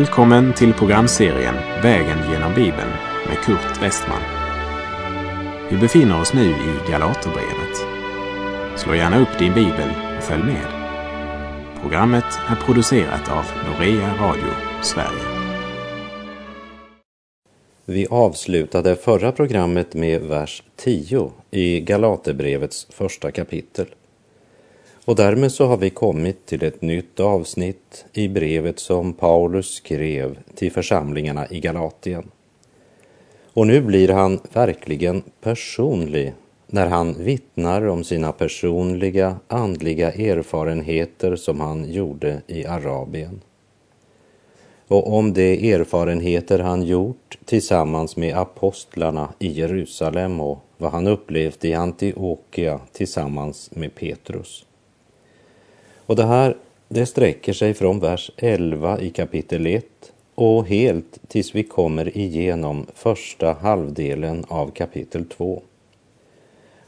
Välkommen till programserien Vägen genom Bibeln med Kurt Westman. Vi befinner oss nu i Galaterbrevet. Slå gärna upp din bibel och följ med. Programmet är producerat av Norea Radio Sverige. Vi avslutade förra programmet med vers 10 i Galaterbrevets första kapitel. Och därmed så har vi kommit till ett nytt avsnitt i brevet som Paulus skrev till församlingarna i Galatien. Och nu blir han verkligen personlig när han vittnar om sina personliga andliga erfarenheter som han gjorde i Arabien. Och om de erfarenheter han gjort tillsammans med apostlarna i Jerusalem och vad han upplevt i Antiochia tillsammans med Petrus. Och det här, det sträcker sig från vers 11 i kapitel 1 och helt tills vi kommer igenom första halvdelen av kapitel 2.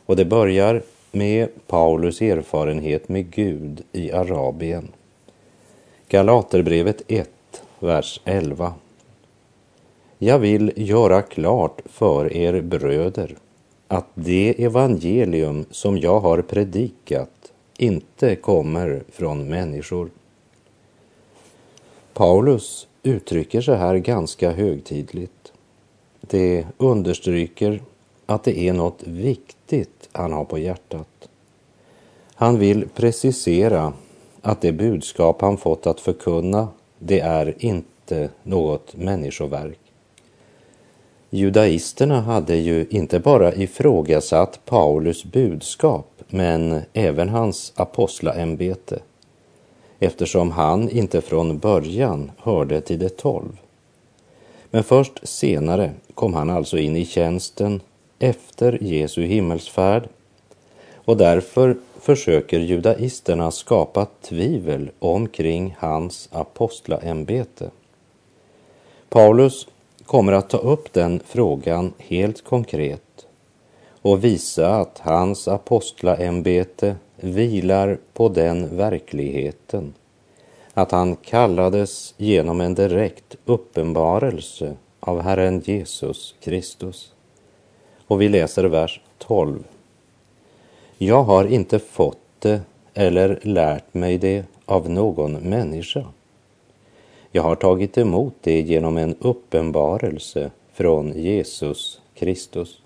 Och det börjar med Paulus erfarenhet med Gud i Arabien. Galaterbrevet 1, vers 11. Jag vill göra klart för er bröder att det evangelium som jag har predikat inte kommer från människor. Paulus uttrycker sig här ganska högtidligt. Det understryker att det är något viktigt han har på hjärtat. Han vill precisera att det budskap han fått att förkunna, det är inte något människoverk. Judaisterna hade ju inte bara ifrågasatt Paulus budskap men även hans apostlaämbete eftersom han inte från början hörde till de tolv. Men först senare kom han alltså in i tjänsten efter Jesu himmelsfärd och därför försöker judaisterna skapa tvivel omkring hans apostlaämbete. Paulus kommer att ta upp den frågan helt konkret och visa att hans apostlaämbete vilar på den verkligheten att han kallades genom en direkt uppenbarelse av Herren Jesus Kristus. Och vi läser vers 12. Jag har inte fått det eller lärt mig det av någon människa. Jag har tagit emot det genom en uppenbarelse från Jesus Kristus.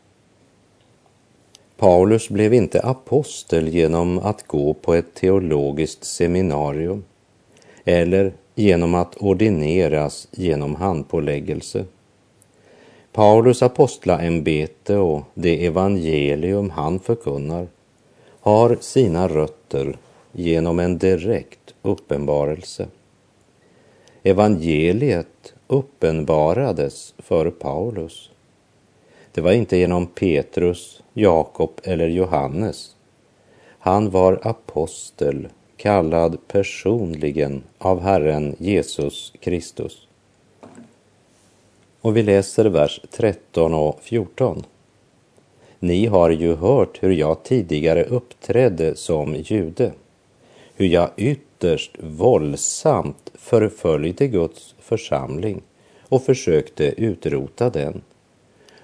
Paulus blev inte apostel genom att gå på ett teologiskt seminarium eller genom att ordineras genom handpåläggelse. Paulus apostlaämbete och det evangelium han förkunnar har sina rötter genom en direkt uppenbarelse. Evangeliet uppenbarades för Paulus. Det var inte genom Petrus Jakob eller Johannes. Han var apostel, kallad personligen av Herren Jesus Kristus. Och vi läser vers 13 och 14. Ni har ju hört hur jag tidigare uppträdde som jude, hur jag ytterst våldsamt förföljde Guds församling och försökte utrota den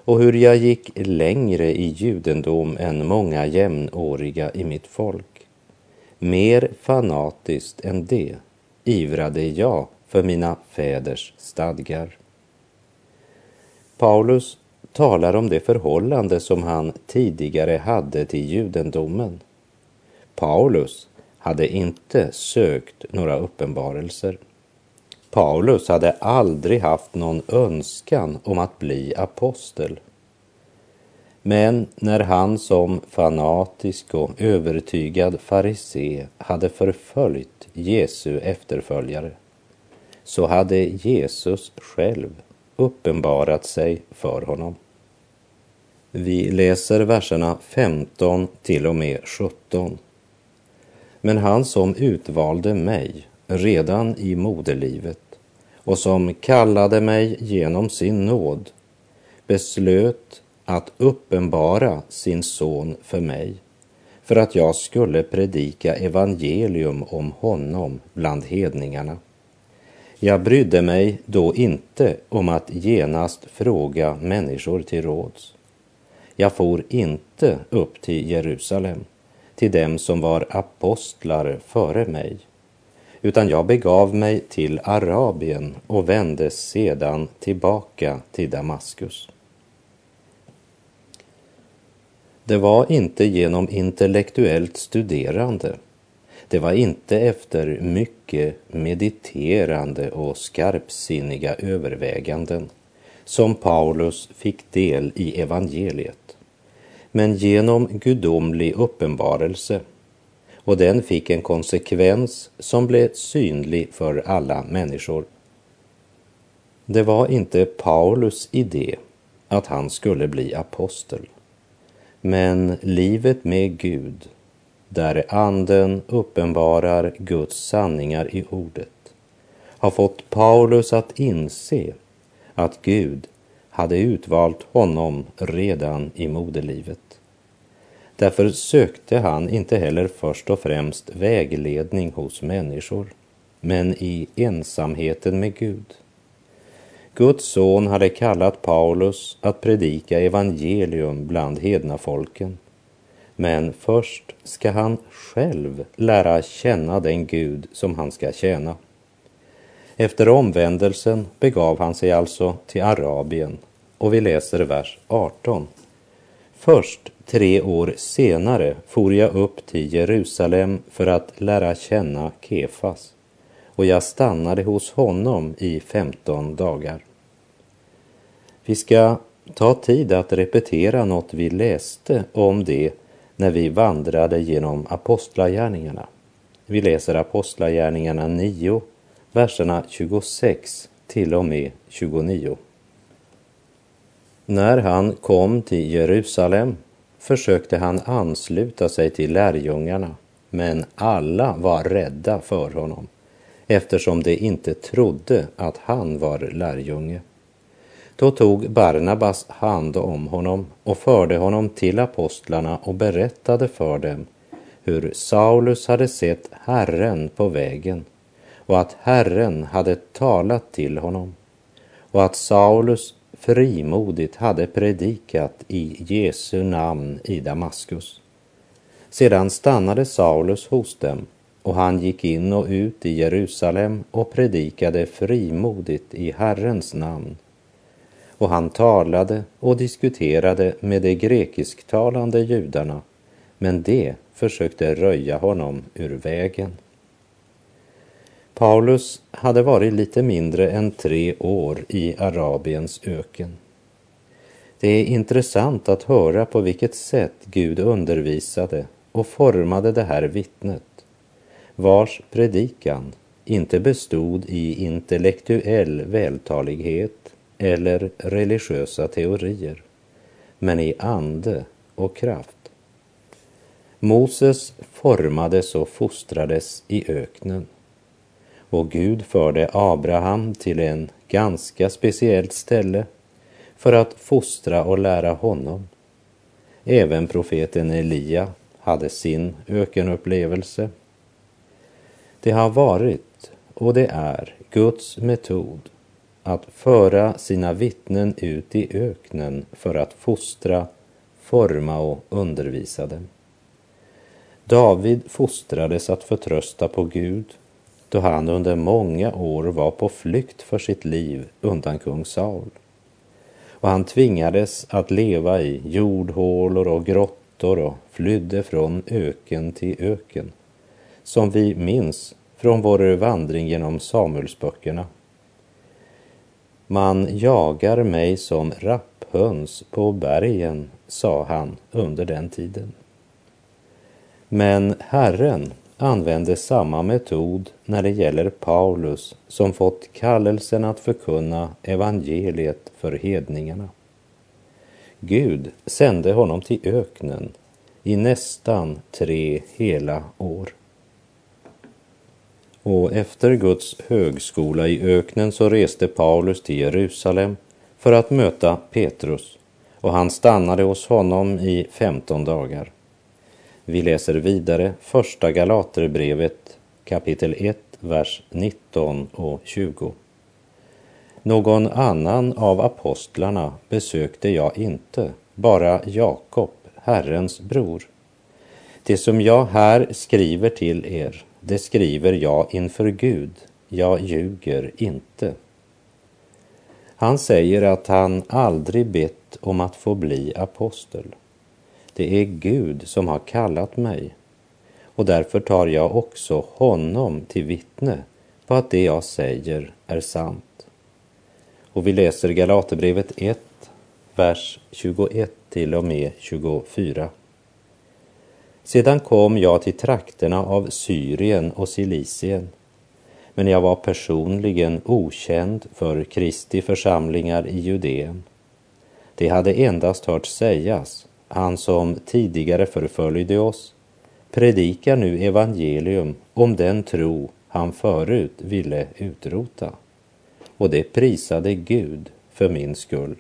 och hur jag gick längre i judendom än många jämnåriga i mitt folk. Mer fanatiskt än det ivrade jag för mina fäders stadgar. Paulus talar om det förhållande som han tidigare hade till judendomen. Paulus hade inte sökt några uppenbarelser. Paulus hade aldrig haft någon önskan om att bli apostel. Men när han som fanatisk och övertygad farisé hade förföljt Jesu efterföljare så hade Jesus själv uppenbarat sig för honom. Vi läser verserna 15 till och med 17. Men han som utvalde mig redan i moderlivet och som kallade mig genom sin nåd beslöt att uppenbara sin son för mig för att jag skulle predika evangelium om honom bland hedningarna. Jag brydde mig då inte om att genast fråga människor till råds. Jag for inte upp till Jerusalem, till dem som var apostlar före mig, utan jag begav mig till Arabien och vände sedan tillbaka till Damaskus. Det var inte genom intellektuellt studerande. Det var inte efter mycket mediterande och skarpsinniga överväganden som Paulus fick del i evangeliet, men genom gudomlig uppenbarelse och den fick en konsekvens som blev synlig för alla människor. Det var inte Paulus idé att han skulle bli apostel, men livet med Gud där Anden uppenbarar Guds sanningar i ordet, har fått Paulus att inse att Gud hade utvalt honom redan i moderlivet. Därför sökte han inte heller först och främst vägledning hos människor, men i ensamheten med Gud. Guds son hade kallat Paulus att predika evangelium bland hedna folken men först ska han själv lära känna den Gud som han ska tjäna. Efter omvändelsen begav han sig alltså till Arabien och vi läser vers 18. Först tre år senare for jag upp till Jerusalem för att lära känna Kefas och jag stannade hos honom i femton dagar. Vi ska ta tid att repetera något vi läste om det när vi vandrade genom apostlagärningarna. Vi läser apostlagärningarna 9, verserna 26 till och med 29. När han kom till Jerusalem försökte han ansluta sig till lärjungarna, men alla var rädda för honom eftersom de inte trodde att han var lärjunge. Då tog Barnabas hand om honom och förde honom till apostlarna och berättade för dem hur Saulus hade sett Herren på vägen och att Herren hade talat till honom och att Saulus frimodigt hade predikat i Jesu namn i Damaskus. Sedan stannade Saulus hos dem och han gick in och ut i Jerusalem och predikade frimodigt i Herrens namn och han talade och diskuterade med de grekisktalande judarna, men de försökte röja honom ur vägen. Paulus hade varit lite mindre än tre år i Arabiens öken. Det är intressant att höra på vilket sätt Gud undervisade och formade det här vittnet, vars predikan inte bestod i intellektuell vältalighet eller religiösa teorier, men i ande och kraft. Moses formades och fostrades i öknen och Gud förde Abraham till en ganska speciellt ställe för att fostra och lära honom. Även profeten Elia hade sin ökenupplevelse. Det har varit och det är Guds metod att föra sina vittnen ut i öknen för att fostra, forma och undervisa dem. David fostrades att förtrösta på Gud då han under många år var på flykt för sitt liv undan kung Saul. Och han tvingades att leva i jordhålor och grottor och flydde från öken till öken, som vi minns från vår vandring genom Samuelsböckerna man jagar mig som rapphöns på bergen, sa han under den tiden. Men Herren använde samma metod när det gäller Paulus som fått kallelsen att förkunna evangeliet för hedningarna. Gud sände honom till öknen i nästan tre hela år. Och efter Guds högskola i öknen så reste Paulus till Jerusalem för att möta Petrus och han stannade hos honom i 15 dagar. Vi läser vidare första Galaterbrevet kapitel 1, vers 19 och 20. Någon annan av apostlarna besökte jag inte, bara Jakob, Herrens bror. Det som jag här skriver till er, det skriver jag inför Gud, jag ljuger inte. Han säger att han aldrig bett om att få bli apostel. Det är Gud som har kallat mig och därför tar jag också honom till vittne på att det jag säger är sant. Och vi läser Galaterbrevet 1, vers 21 till och med 24. Sedan kom jag till trakterna av Syrien och Cilicien, men jag var personligen okänd för Kristi församlingar i Judeen. Det hade endast hört sägas, han som tidigare förföljde oss predikar nu evangelium om den tro han förut ville utrota. Och det prisade Gud för min skull.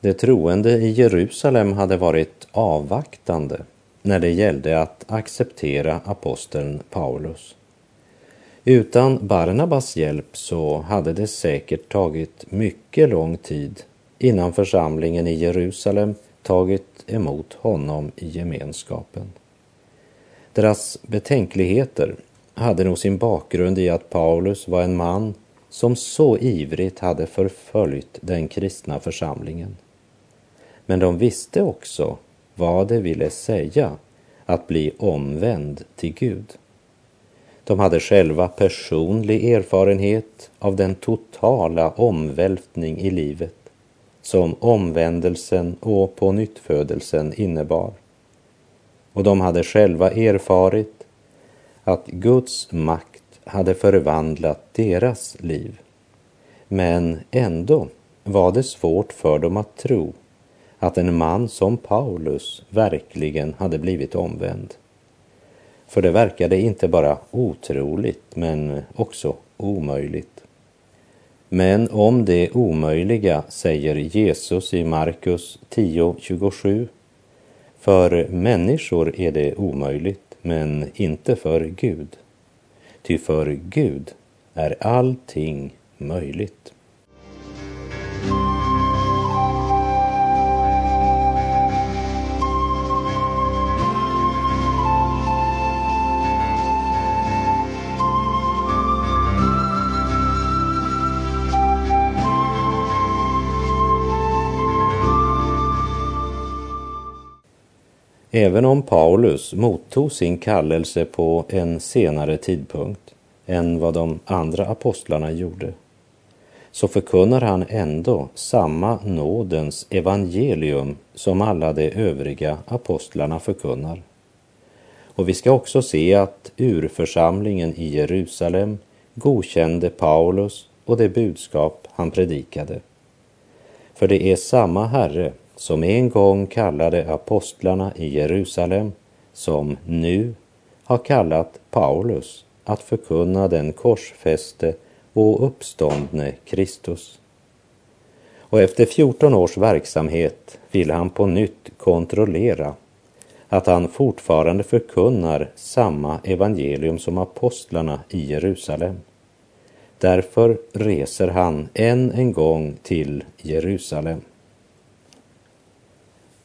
De troende i Jerusalem hade varit avvaktande när det gällde att acceptera aposteln Paulus. Utan Barnabas hjälp så hade det säkert tagit mycket lång tid innan församlingen i Jerusalem tagit emot honom i gemenskapen. Deras betänkligheter hade nog sin bakgrund i att Paulus var en man som så ivrigt hade förföljt den kristna församlingen. Men de visste också vad det ville säga att bli omvänd till Gud. De hade själva personlig erfarenhet av den totala omvälvning i livet som omvändelsen och på innebar. Och de hade själva erfarit att Guds makt hade förvandlat deras liv. Men ändå var det svårt för dem att tro att en man som Paulus verkligen hade blivit omvänd. För det verkade inte bara otroligt men också omöjligt. Men om det omöjliga säger Jesus i Markus 10.27 För människor är det omöjligt, men inte för Gud. Ty för Gud är allting möjligt. Även om Paulus mottog sin kallelse på en senare tidpunkt än vad de andra apostlarna gjorde, så förkunnar han ändå samma nådens evangelium som alla de övriga apostlarna förkunnar. Och vi ska också se att urförsamlingen i Jerusalem godkände Paulus och det budskap han predikade. För det är samma Herre som en gång kallade apostlarna i Jerusalem, som nu har kallat Paulus att förkunna den korsfäste och uppståndne Kristus. Och efter 14 års verksamhet vill han på nytt kontrollera att han fortfarande förkunnar samma evangelium som apostlarna i Jerusalem. Därför reser han än en gång till Jerusalem.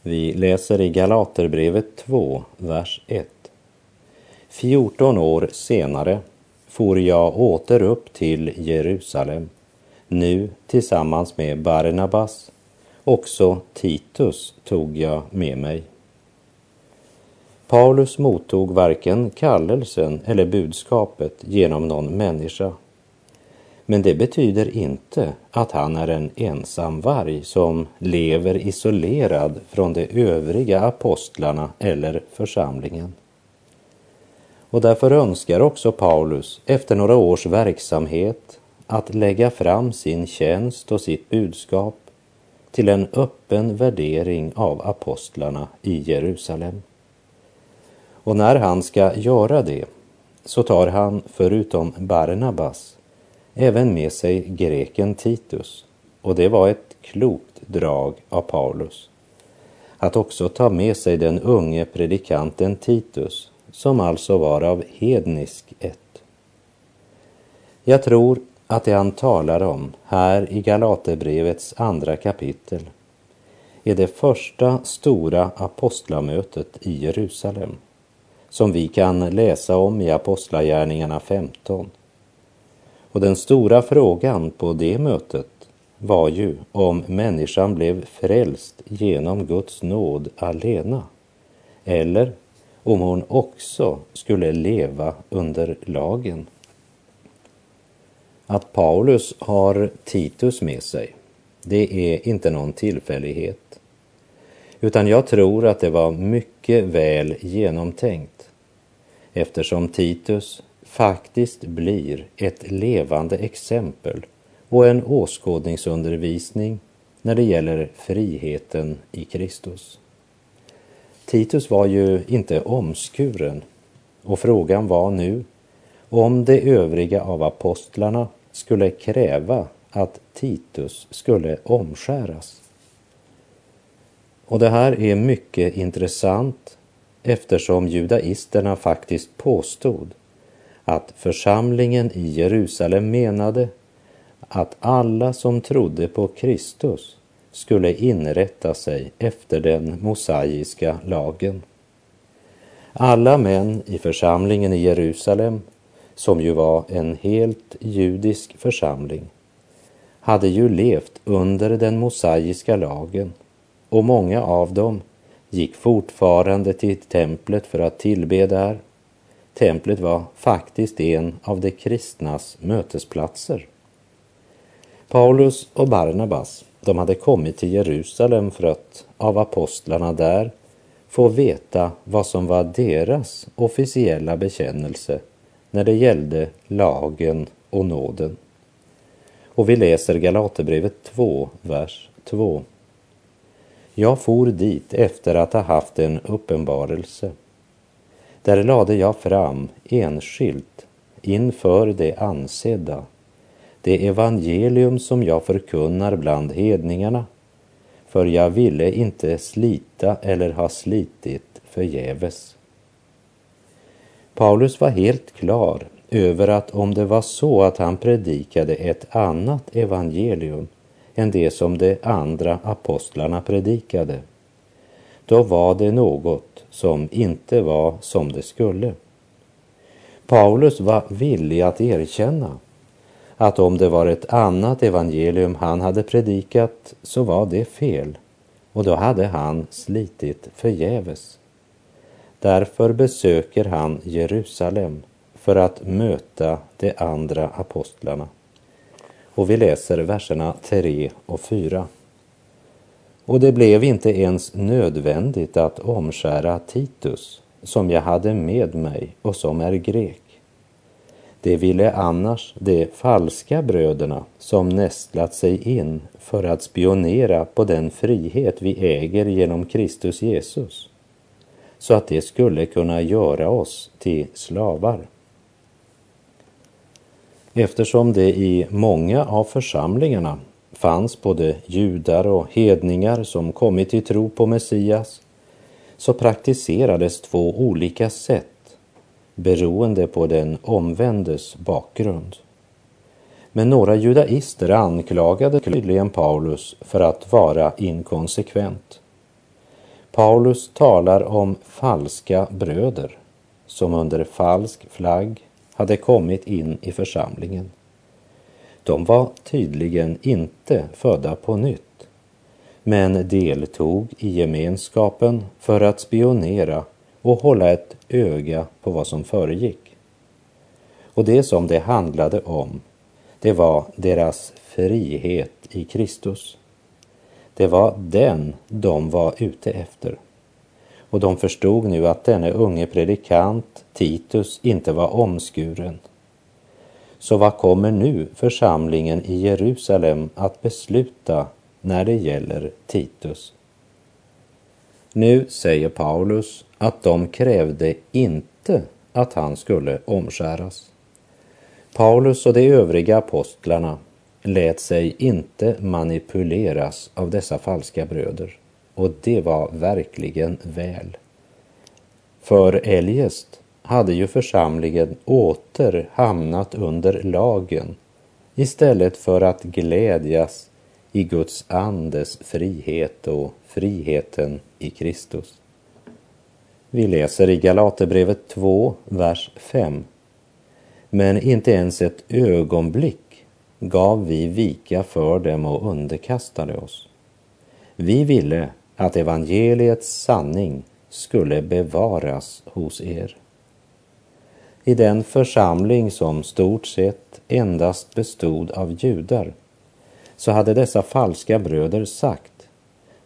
Vi läser i Galaterbrevet 2, vers 1. 14 år senare for jag åter upp till Jerusalem, nu tillsammans med Barnabas. Också Titus tog jag med mig. Paulus mottog varken kallelsen eller budskapet genom någon människa men det betyder inte att han är en ensam varg som lever isolerad från de övriga apostlarna eller församlingen. Och därför önskar också Paulus efter några års verksamhet att lägga fram sin tjänst och sitt budskap till en öppen värdering av apostlarna i Jerusalem. Och när han ska göra det så tar han förutom Barnabas även med sig greken Titus och det var ett klokt drag av Paulus. Att också ta med sig den unge predikanten Titus som alltså var av hednisk ett. Jag tror att det han talar om här i Galaterbrevets andra kapitel är det första stora apostlamötet i Jerusalem som vi kan läsa om i Apostlagärningarna 15. Och den stora frågan på det mötet var ju om människan blev frälst genom Guds nåd alena eller om hon också skulle leva under lagen. Att Paulus har Titus med sig, det är inte någon tillfällighet. Utan jag tror att det var mycket väl genomtänkt eftersom Titus faktiskt blir ett levande exempel och en åskådningsundervisning när det gäller friheten i Kristus. Titus var ju inte omskuren och frågan var nu om de övriga av apostlarna skulle kräva att Titus skulle omskäras. Och det här är mycket intressant eftersom judaisterna faktiskt påstod att församlingen i Jerusalem menade att alla som trodde på Kristus skulle inrätta sig efter den mosaiska lagen. Alla män i församlingen i Jerusalem, som ju var en helt judisk församling, hade ju levt under den mosaiska lagen och många av dem gick fortfarande till templet för att tillbe där. Templet var faktiskt en av de kristnas mötesplatser. Paulus och Barnabas, de hade kommit till Jerusalem för att av apostlarna där få veta vad som var deras officiella bekännelse när det gällde lagen och nåden. Och vi läser Galaterbrevet 2, vers 2. Jag for dit efter att ha haft en uppenbarelse. Där lade jag fram enskilt inför det ansedda det evangelium som jag förkunnar bland hedningarna, för jag ville inte slita eller ha slitit förgäves. Paulus var helt klar över att om det var så att han predikade ett annat evangelium än det som de andra apostlarna predikade, då var det något som inte var som det skulle. Paulus var villig att erkänna att om det var ett annat evangelium han hade predikat så var det fel och då hade han slitit förgäves. Därför besöker han Jerusalem för att möta de andra apostlarna. Och vi läser verserna 3 och 4. Och det blev inte ens nödvändigt att omskära Titus, som jag hade med mig och som är grek. Det ville annars de falska bröderna som nästlat sig in för att spionera på den frihet vi äger genom Kristus Jesus, så att det skulle kunna göra oss till slavar. Eftersom det i många av församlingarna fanns både judar och hedningar som kommit till tro på Messias, så praktiserades två olika sätt beroende på den omvändes bakgrund. Men några judaister anklagade tydligen Paulus för att vara inkonsekvent. Paulus talar om falska bröder som under falsk flagg hade kommit in i församlingen. De var tydligen inte födda på nytt, men deltog i gemenskapen för att spionera och hålla ett öga på vad som föregick. Och det som det handlade om, det var deras frihet i Kristus. Det var den de var ute efter. Och de förstod nu att denne unge predikant Titus inte var omskuren. Så vad kommer nu församlingen i Jerusalem att besluta när det gäller Titus? Nu säger Paulus att de krävde inte att han skulle omskäras. Paulus och de övriga apostlarna lät sig inte manipuleras av dessa falska bröder och det var verkligen väl. För eljest hade ju församlingen åter hamnat under lagen istället för att glädjas i Guds andes frihet och friheten i Kristus. Vi läser i Galaterbrevet 2, vers 5. Men inte ens ett ögonblick gav vi vika för dem och underkastade oss. Vi ville att evangeliets sanning skulle bevaras hos er. I den församling som stort sett endast bestod av judar så hade dessa falska bröder sagt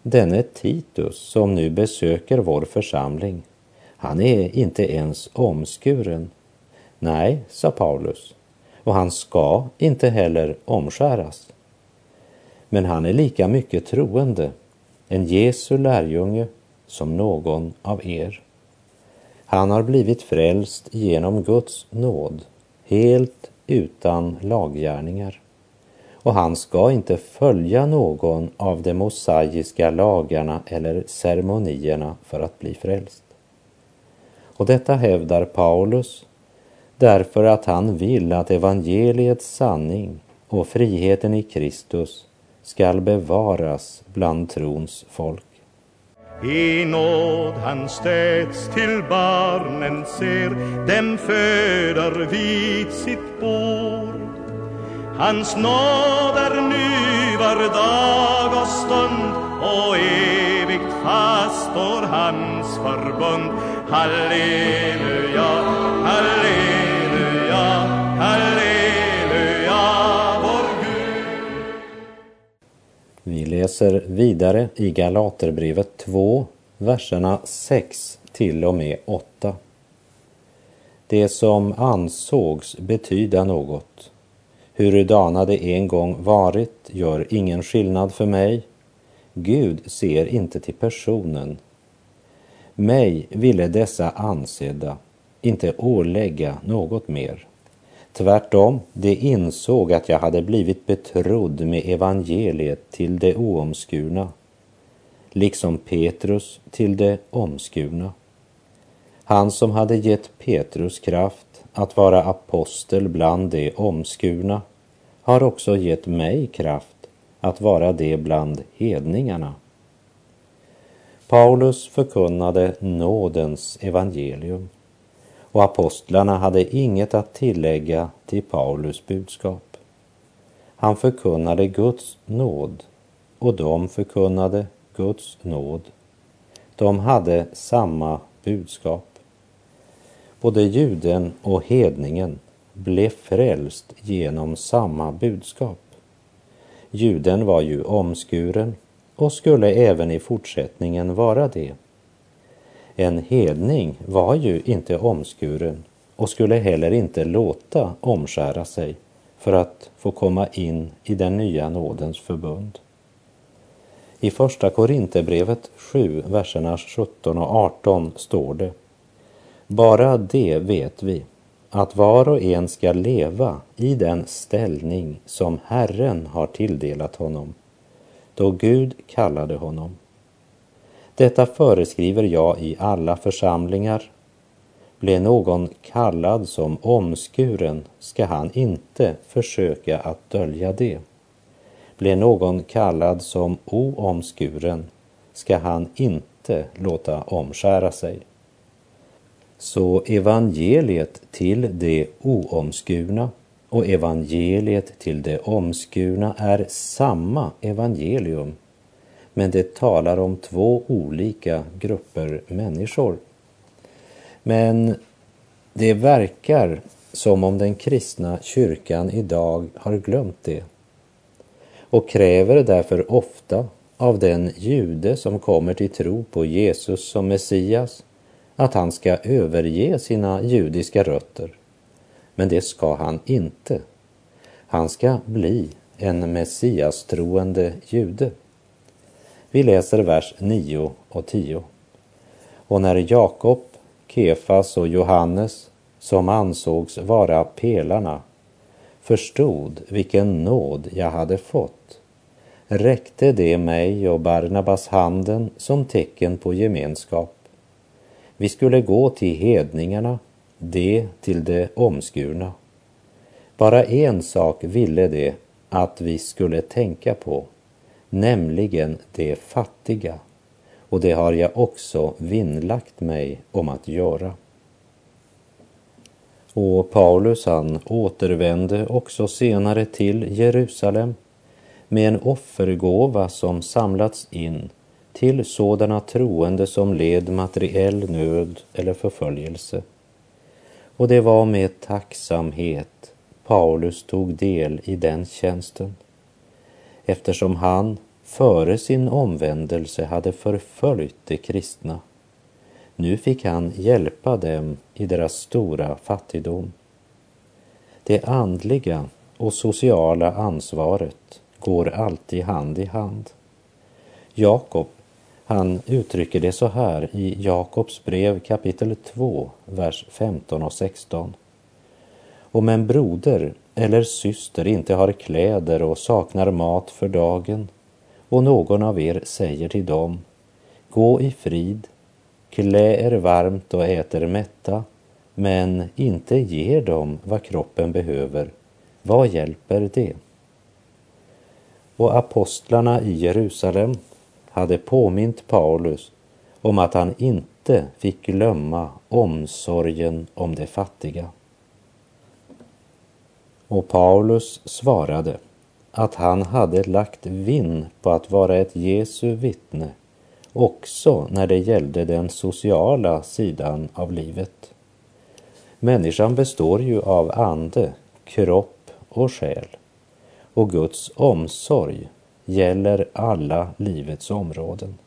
Denne Titus som nu besöker vår församling, han är inte ens omskuren. Nej, sa Paulus, och han ska inte heller omskäras. Men han är lika mycket troende, en Jesu lärjunge som någon av er. Han har blivit frälst genom Guds nåd, helt utan laggärningar. Och han ska inte följa någon av de mosaiska lagarna eller ceremonierna för att bli frälst. Och detta hävdar Paulus därför att han vill att evangeliets sanning och friheten i Kristus skall bevaras bland trons folk. I nåd han städs, till barnen ser, dem föder vid sitt bord. Hans nåd är ny var dag och stund och evigt fast står hans förbund. Halleluja, halleluja, Vi läser vidare i Galaterbrevet 2, verserna 6 till och med 8. Det som ansågs betyda något, hurudana det en gång varit, gör ingen skillnad för mig. Gud ser inte till personen. Mig ville dessa ansedda inte ålägga något mer. Tvärtom, de insåg att jag hade blivit betrodd med evangeliet till det oomskurna, liksom Petrus till det omskurna. Han som hade gett Petrus kraft att vara apostel bland de omskurna har också gett mig kraft att vara det bland hedningarna. Paulus förkunnade nådens evangelium och apostlarna hade inget att tillägga till Paulus budskap. Han förkunnade Guds nåd och de förkunnade Guds nåd. De hade samma budskap. Både juden och hedningen blev frälst genom samma budskap. Juden var ju omskuren och skulle även i fortsättningen vara det. En hedning var ju inte omskuren och skulle heller inte låta omskära sig för att få komma in i den nya nådens förbund. I Första Korinthierbrevet 7, verserna 17 och 18 står det Bara det vet vi, att var och en ska leva i den ställning som Herren har tilldelat honom, då Gud kallade honom. Detta föreskriver jag i alla församlingar. Blir någon kallad som omskuren ska han inte försöka att dölja det. Blir någon kallad som oomskuren ska han inte låta omskära sig. Så evangeliet till det oomskurna och evangeliet till det omskurna är samma evangelium men det talar om två olika grupper människor. Men det verkar som om den kristna kyrkan idag har glömt det och kräver därför ofta av den jude som kommer till tro på Jesus som Messias att han ska överge sina judiska rötter. Men det ska han inte. Han ska bli en Messias-troende jude. Vi läser vers 9 och 10. Och när Jakob, Kefas och Johannes, som ansågs vara pelarna, förstod vilken nåd jag hade fått, räckte det mig och Barnabas handen som tecken på gemenskap. Vi skulle gå till hedningarna det till det omskurna. Bara en sak ville det att vi skulle tänka på, nämligen de fattiga. Och det har jag också vinnlagt mig om att göra. Och Paulus han återvände också senare till Jerusalem med en offergåva som samlats in till sådana troende som led materiell nöd eller förföljelse. Och det var med tacksamhet Paulus tog del i den tjänsten eftersom han före sin omvändelse hade förföljt de kristna. Nu fick han hjälpa dem i deras stora fattigdom. Det andliga och sociala ansvaret går alltid hand i hand. Jakob, han uttrycker det så här i Jakobs brev kapitel 2, vers 15 och 16. Om en broder eller syster inte har kläder och saknar mat för dagen och någon av er säger till dem, gå i frid, klä er varmt och ät er mätta, men inte ger dem vad kroppen behöver, vad hjälper det? Och apostlarna i Jerusalem hade påmint Paulus om att han inte fick glömma omsorgen om de fattiga. Och Paulus svarade att han hade lagt vinn på att vara ett Jesu vittne också när det gällde den sociala sidan av livet. Människan består ju av ande, kropp och själ och Guds omsorg gäller alla livets områden.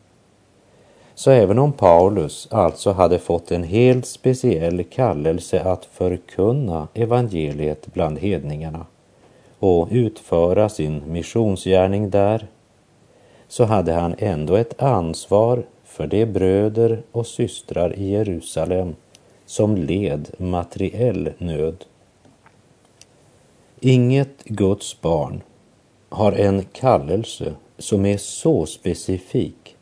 Så även om Paulus alltså hade fått en helt speciell kallelse att förkunna evangeliet bland hedningarna och utföra sin missionsgärning där, så hade han ändå ett ansvar för de bröder och systrar i Jerusalem som led materiell nöd. Inget Guds barn har en kallelse som är så specifik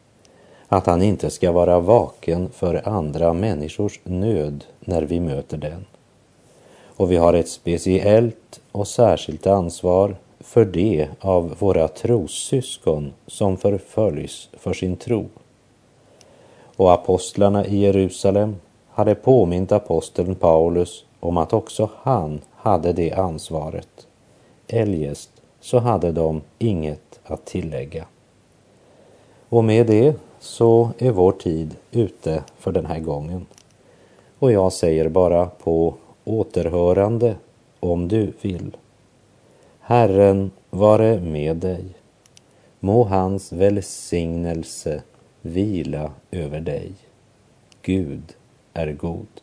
att han inte ska vara vaken för andra människors nöd när vi möter den. Och vi har ett speciellt och särskilt ansvar för det av våra trossyskon som förföljs för sin tro. Och apostlarna i Jerusalem hade påmint aposteln Paulus om att också han hade det ansvaret. Eljest så hade de inget att tillägga. Och med det så är vår tid ute för den här gången. Och jag säger bara på återhörande om du vill. Herren vare med dig. Må hans välsignelse vila över dig. Gud är god.